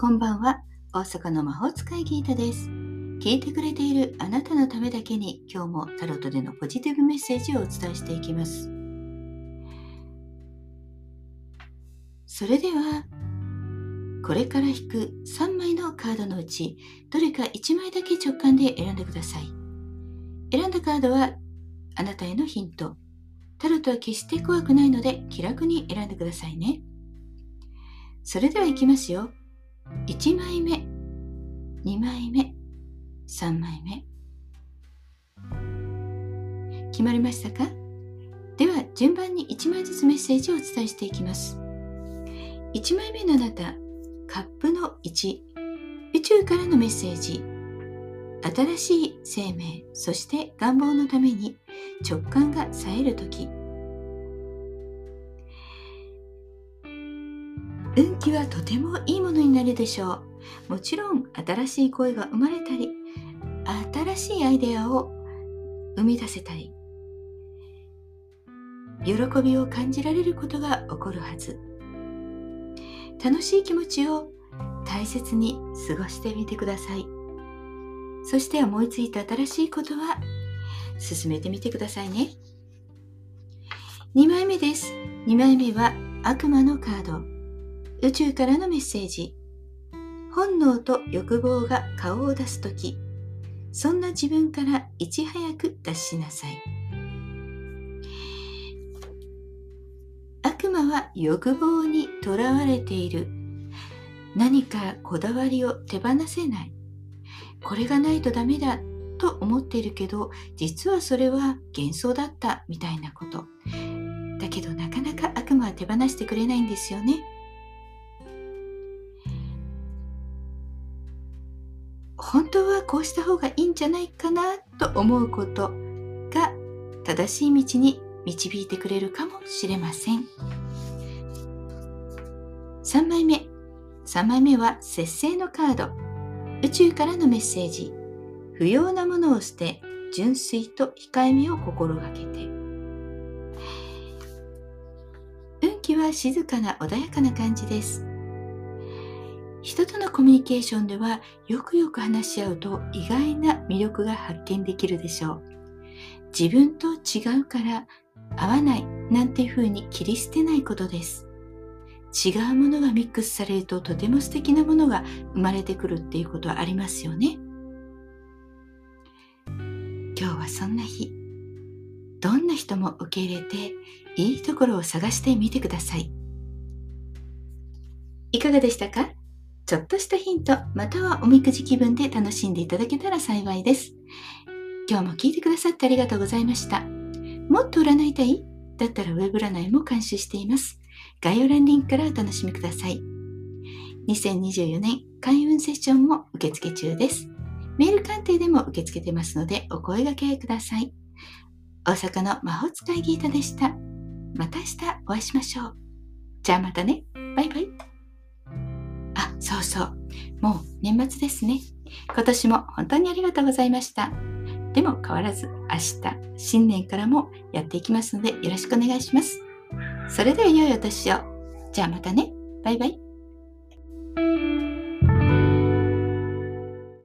こんばんは。大阪の魔法使いギータです。聞いてくれているあなたのためだけに今日もタロットでのポジティブメッセージをお伝えしていきます。それではこれから引く3枚のカードのうちどれか1枚だけ直感で選んでください。選んだカードはあなたへのヒント。タロットは決して怖くないので気楽に選んでくださいね。それではいきますよ。1枚目2枚目3枚目。決まりましたか？では順番に1枚ずつメッセージをお伝えしていきます。1枚目のあなたカップの1宇宙からのメッセージ。新しい生命そして願望のために直感が冴える時。運気はとてもいいものになるでしょう。もちろん新しい声が生まれたり新しいアイデアを生み出せたり喜びを感じられることが起こるはず。楽しい気持ちを大切に過ごしてみてください。そして思いついた新しいことは進めてみてくださいね。2枚目です。2枚目は悪魔のカード。宇宙からのメッセージ。本能と欲望が顔を出す時。そんな自分からいち早く脱しなさい。悪魔は欲望にとらわれている。何かこだわりを手放せない。これがないとダメだと思っているけど実はそれは幻想だったみたいなこと。だけどなかなか悪魔は手放してくれないんですよね。本当はこうした方がいいんじゃないかなと思うことが正しい道に導いてくれるかもしれません。3枚目。3枚目は節制のカード。宇宙からのメッセージ。不要なものを捨て純粋と控えめを心がけて。運気は静かな穏やかな感じです。人とのコミュニケーションではよくよく話し合うと意外な魅力が発見できるでしょう。自分と違うから合わないなんていうふうに切り捨てないことです。違うものがミックスされるととても素敵なものが生まれてくるっていうことはありますよね。今日はそんな日。どんな人も受け入れていいところを探してみてください。いかがでしたか？ちょっとしたヒント、またはおみくじ気分で楽しんでいただけたら幸いです。今日も聞いてくださってありがとうございました。もっと占いたい？だったらウェブ占いも監修しています。概要欄リンクからお楽しみください。2024年開運セッションも受付中です。メール鑑定でも受け付けてますのでお声掛けください。大阪の魔法使いギータでした。また明日お会いしましょう。じゃあまたね。バイバイ。そうそう。もう年末ですね。今年も本当にありがとうございました。でも変わらず明日、新年からもやっていきますのでよろしくお願いします。それでは良いお年を。じゃあまたね。バイバイ。